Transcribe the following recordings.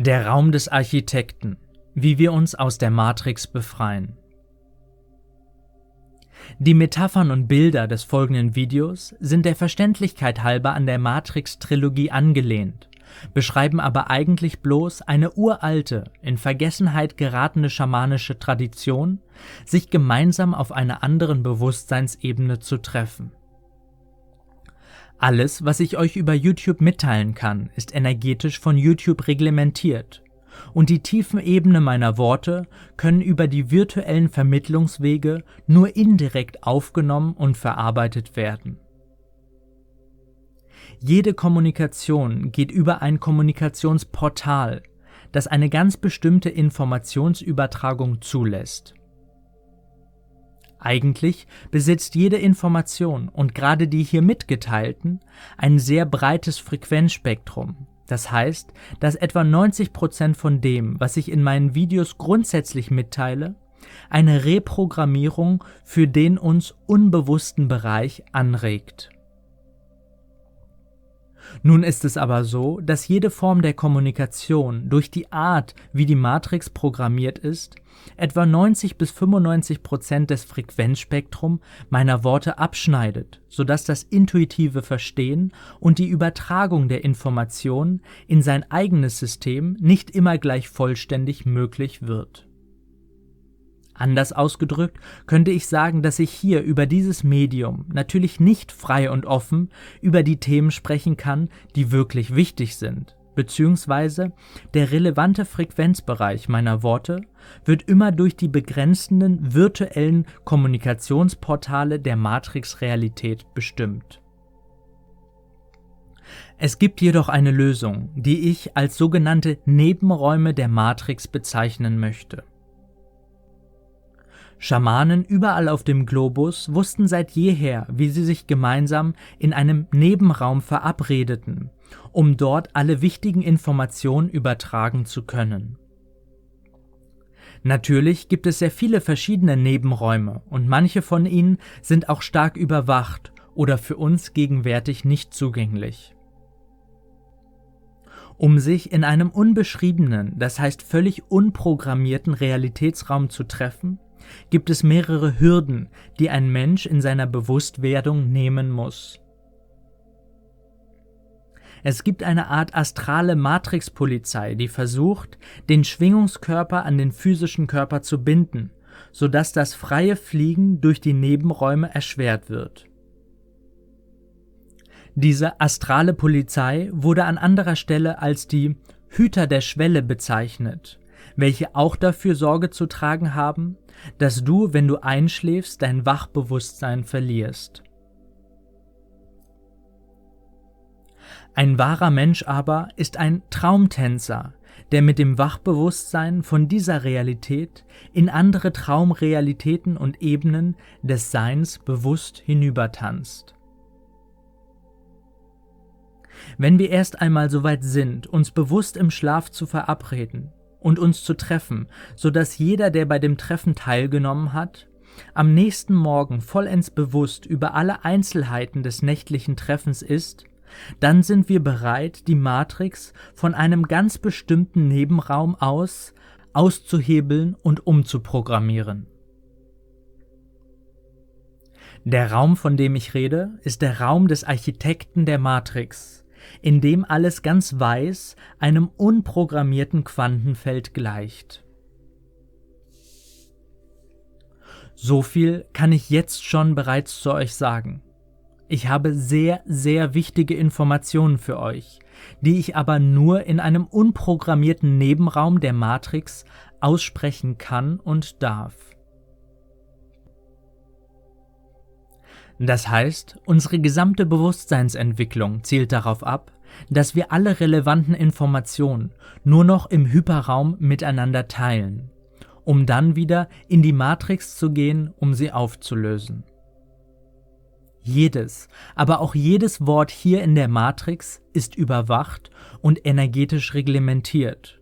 Der Raum des Architekten. Wie wir uns aus der Matrix befreien. Die Metaphern und Bilder des folgenden Videos sind der Verständlichkeit halber an der Matrix-Trilogie angelehnt, beschreiben aber eigentlich bloß eine uralte, in Vergessenheit geratene schamanische Tradition, sich gemeinsam auf einer anderen Bewusstseinsebene zu treffen. Alles, was ich euch über YouTube mitteilen kann, ist energetisch von YouTube reglementiert, und die tiefen Ebene meiner Worte können über die virtuellen Vermittlungswege nur indirekt aufgenommen und verarbeitet werden. Jede Kommunikation geht über ein Kommunikationsportal, das eine ganz bestimmte Informationsübertragung zulässt. Eigentlich besitzt jede Information und gerade die hier mitgeteilten ein sehr breites Frequenzspektrum. Das heißt, dass etwa 90 Prozent von dem, was ich in meinen Videos grundsätzlich mitteile, eine Reprogrammierung für den uns unbewussten Bereich anregt. Nun ist es aber so, dass jede Form der Kommunikation durch die Art, wie die Matrix programmiert ist, etwa 90 bis 95 Prozent des Frequenzspektrum meiner Worte abschneidet, sodass das intuitive Verstehen und die Übertragung der Informationen in sein eigenes System nicht immer gleich vollständig möglich wird. Anders ausgedrückt könnte ich sagen, dass ich hier über dieses Medium natürlich nicht frei und offen über die Themen sprechen kann, die wirklich wichtig sind, beziehungsweise der relevante Frequenzbereich meiner Worte wird immer durch die begrenzenden virtuellen Kommunikationsportale der Matrix-Realität bestimmt. Es gibt jedoch eine Lösung, die ich als sogenannte Nebenräume der Matrix bezeichnen möchte. Schamanen überall auf dem Globus wussten seit jeher, wie sie sich gemeinsam in einem Nebenraum verabredeten, um dort alle wichtigen Informationen übertragen zu können. Natürlich gibt es sehr viele verschiedene Nebenräume und manche von ihnen sind auch stark überwacht oder für uns gegenwärtig nicht zugänglich. Um sich in einem unbeschriebenen, das heißt völlig unprogrammierten Realitätsraum zu treffen, gibt es mehrere Hürden, die ein Mensch in seiner Bewusstwerdung nehmen muss. Es gibt eine Art astrale Matrixpolizei, die versucht, den Schwingungskörper an den physischen Körper zu binden, sodass das freie Fliegen durch die Nebenräume erschwert wird. Diese astrale Polizei wurde an anderer Stelle als die Hüter der Schwelle bezeichnet, welche auch dafür Sorge zu tragen haben, dass du, wenn du einschläfst, dein Wachbewusstsein verlierst. Ein wahrer Mensch aber ist ein Traumtänzer, der mit dem Wachbewusstsein von dieser Realität in andere Traumrealitäten und Ebenen des Seins bewusst hinübertanzt. Wenn wir erst einmal so weit sind, uns bewusst im Schlaf zu verabreden, und uns zu treffen, so dass jeder, der bei dem Treffen teilgenommen hat, am nächsten Morgen vollends bewusst über alle Einzelheiten des nächtlichen Treffens ist, dann sind wir bereit, die Matrix von einem ganz bestimmten Nebenraum aus auszuhebeln und umzuprogrammieren. Der Raum, von dem ich rede, ist der Raum des Architekten der Matrix, in dem alles ganz weiß einem unprogrammierten Quantenfeld gleicht. So viel kann ich jetzt schon bereits zu euch sagen. Ich habe sehr, sehr wichtige Informationen für euch, die ich aber nur in einem unprogrammierten Nebenraum der Matrix aussprechen kann und darf. Das heißt, unsere gesamte Bewusstseinsentwicklung zielt darauf ab, dass wir alle relevanten Informationen nur noch im Hyperraum miteinander teilen, um dann wieder in die Matrix zu gehen, um sie aufzulösen. Jedes, aber auch jedes Wort hier in der Matrix ist überwacht und energetisch reglementiert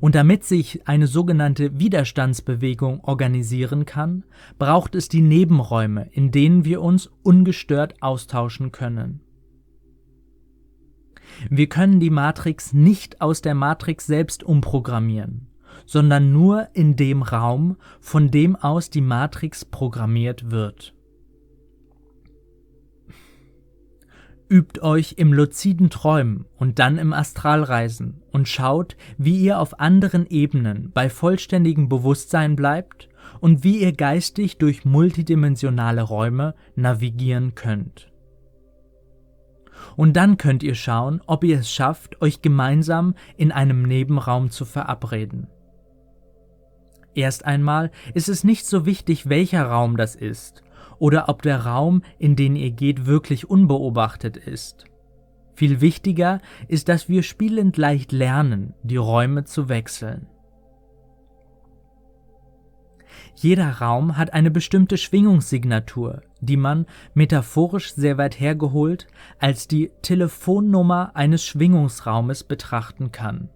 und damit sich eine sogenannte Widerstandsbewegung organisieren kann, braucht es die Nebenräume, in denen wir uns ungestört austauschen können. Wir können die Matrix nicht aus der Matrix selbst umprogrammieren, sondern nur in dem Raum, von dem aus die Matrix programmiert wird. Übt euch im luziden Träumen und dann im Astralreisen und schaut, wie ihr auf anderen Ebenen bei vollständigem Bewusstsein bleibt und wie ihr geistig durch multidimensionale Räume navigieren könnt. Und dann könnt ihr schauen, ob ihr es schafft, euch gemeinsam in einem Nebenraum zu verabreden. Erst einmal ist es nicht so wichtig, welcher Raum das ist oder ob der Raum, in den ihr geht, wirklich unbeobachtet ist. Viel wichtiger ist, dass wir spielend leicht lernen, die Räume zu wechseln. Jeder Raum hat eine bestimmte Schwingungssignatur, die man, metaphorisch sehr weit hergeholt, als die Telefonnummer eines Schwingungsraumes betrachten kann.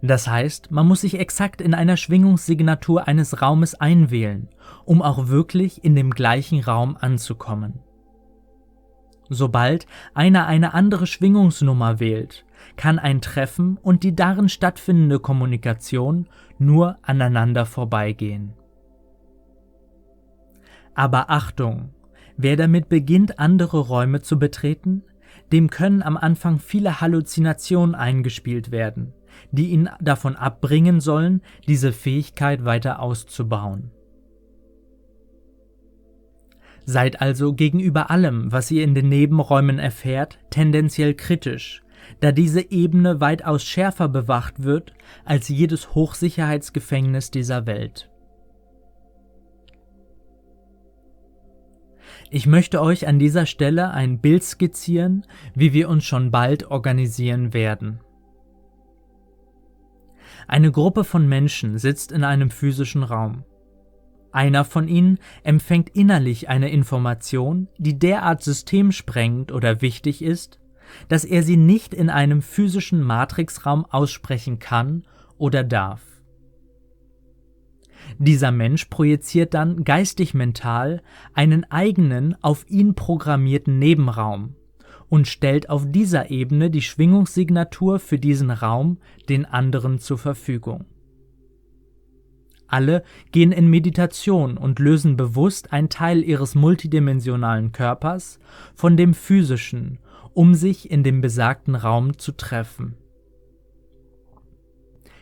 Das heißt, man muss sich exakt in einer Schwingungssignatur eines Raumes einwählen, um auch wirklich in dem gleichen Raum anzukommen. Sobald einer eine andere Schwingungsnummer wählt, kann ein Treffen und die darin stattfindende Kommunikation nur aneinander vorbeigehen. Aber Achtung, wer damit beginnt, andere Räume zu betreten, dem können am Anfang viele Halluzinationen eingespielt werden, die ihn davon abbringen sollen, diese Fähigkeit weiter auszubauen. Seid also gegenüber allem, was ihr in den Nebenräumen erfährt, tendenziell kritisch, da diese Ebene weitaus schärfer bewacht wird als jedes Hochsicherheitsgefängnis dieser Welt. Ich möchte euch an dieser Stelle ein Bild skizzieren, wie wir uns schon bald organisieren werden. Eine Gruppe von Menschen sitzt in einem physischen Raum. Einer von ihnen empfängt innerlich eine Information, die derart systemsprengend oder wichtig ist, dass er sie nicht in einem physischen Matrixraum aussprechen kann oder darf. Dieser Mensch projiziert dann geistig-mental einen eigenen, auf ihn programmierten Nebenraum, und stellt auf dieser Ebene die Schwingungssignatur für diesen Raum den anderen zur Verfügung. Alle gehen in Meditation und lösen bewusst einen Teil ihres multidimensionalen Körpers von dem physischen, um sich in dem besagten Raum zu treffen.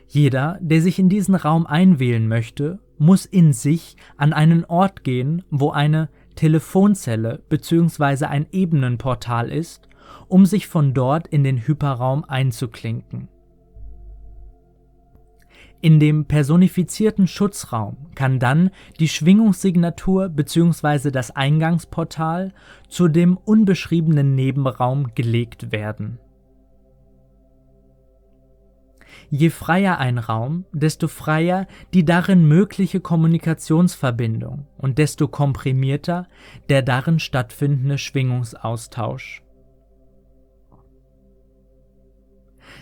Jeder, der sich in diesen Raum einwählen möchte, muss in sich an einen Ort gehen, wo eine Telefonzelle bzw. ein Ebenenportal ist, um sich von dort in den Hyperraum einzuklinken. In dem personifizierten Schutzraum kann dann die Schwingungssignatur bzw. das Eingangsportal zu dem unbeschriebenen Nebenraum gelegt werden. Je freier ein Raum, desto freier die darin mögliche Kommunikationsverbindung und desto komprimierter der darin stattfindende Schwingungsaustausch.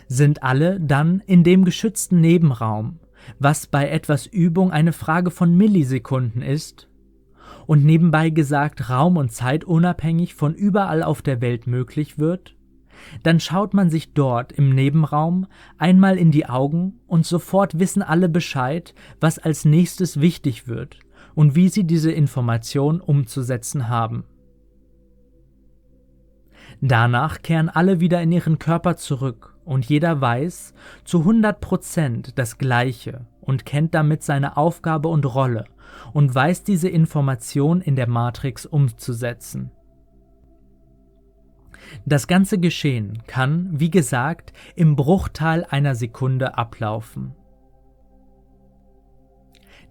Sind alle dann in dem geschützten Nebenraum, was bei etwas Übung eine Frage von Millisekunden ist, und nebenbei gesagt raum- und zeitunabhängig von überall auf der Welt möglich wird, dann schaut man sich dort im Nebenraum einmal in die Augen und sofort wissen alle Bescheid, was als nächstes wichtig wird und wie sie diese Information umzusetzen haben. Danach kehren alle wieder in ihren Körper zurück und jeder weiß zu 100 Prozent das Gleiche und kennt damit seine Aufgabe und Rolle und weiß diese Information in der Matrix umzusetzen. Das ganze Geschehen kann, wie gesagt, im Bruchteil einer Sekunde ablaufen.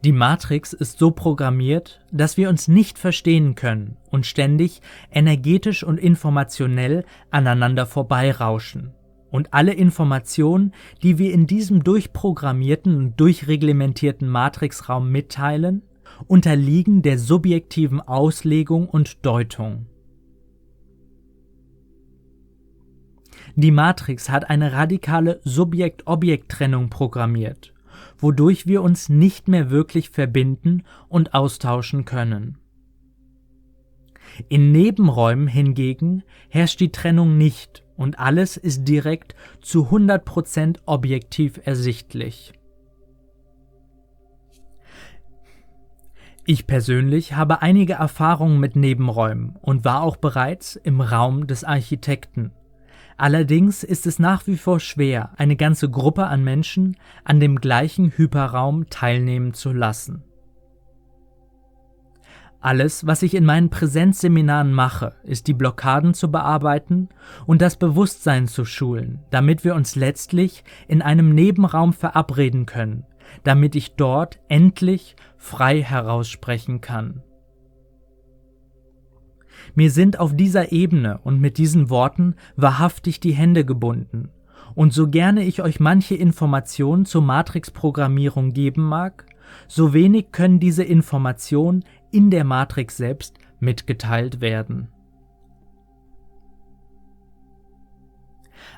Die Matrix ist so programmiert, dass wir uns nicht verstehen können und ständig energetisch und informationell aneinander vorbeirauschen. Und alle Informationen, die wir in diesem durchprogrammierten und durchreglementierten Matrixraum mitteilen, unterliegen der subjektiven Auslegung und Deutung. Die Matrix hat eine radikale Subjekt-Objekt-Trennung programmiert, wodurch wir uns nicht mehr wirklich verbinden und austauschen können. In Nebenräumen hingegen herrscht die Trennung nicht und alles ist direkt zu 100% objektiv ersichtlich. Ich persönlich habe einige Erfahrungen mit Nebenräumen und war auch bereits im Raum des Architekten. Allerdings ist es nach wie vor schwer, eine ganze Gruppe an Menschen an dem gleichen Hyperraum teilnehmen zu lassen. Alles, was ich in meinen Präsenzseminaren mache, ist die Blockaden zu bearbeiten und das Bewusstsein zu schulen, damit wir uns letztlich in einem Nebenraum verabreden können, damit ich dort endlich frei heraussprechen kann. Mir sind auf dieser Ebene und mit diesen Worten wahrhaftig die Hände gebunden, und so gerne ich euch manche Informationen zur Matrix-Programmierung geben mag, so wenig können diese Informationen in der Matrix selbst mitgeteilt werden.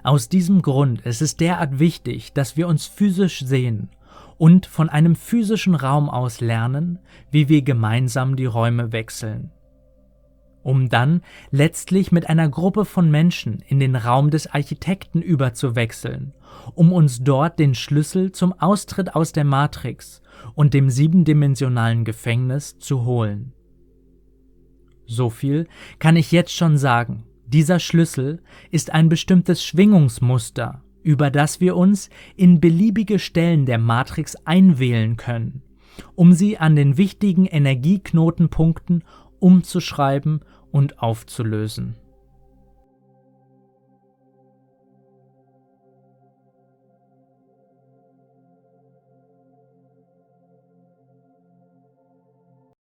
Aus diesem Grund ist es derart wichtig, dass wir uns physisch sehen und von einem physischen Raum aus lernen, wie wir gemeinsam die Räume wechseln, um dann letztlich mit einer Gruppe von Menschen in den Raum des Architekten überzuwechseln, um uns dort den Schlüssel zum Austritt aus der Matrix und dem siebendimensionalen Gefängnis zu holen. So viel kann ich jetzt schon sagen. Dieser Schlüssel ist ein bestimmtes Schwingungsmuster, über das wir uns in beliebige Stellen der Matrix einwählen können, um sie an den wichtigen Energieknotenpunkten umzuschreiben und aufzulösen.